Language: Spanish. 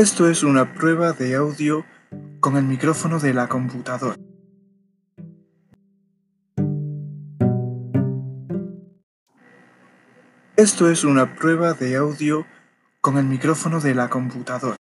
Esto es una prueba de audio con el micrófono de la computadora. Esto es una prueba de audio con el micrófono de la computadora.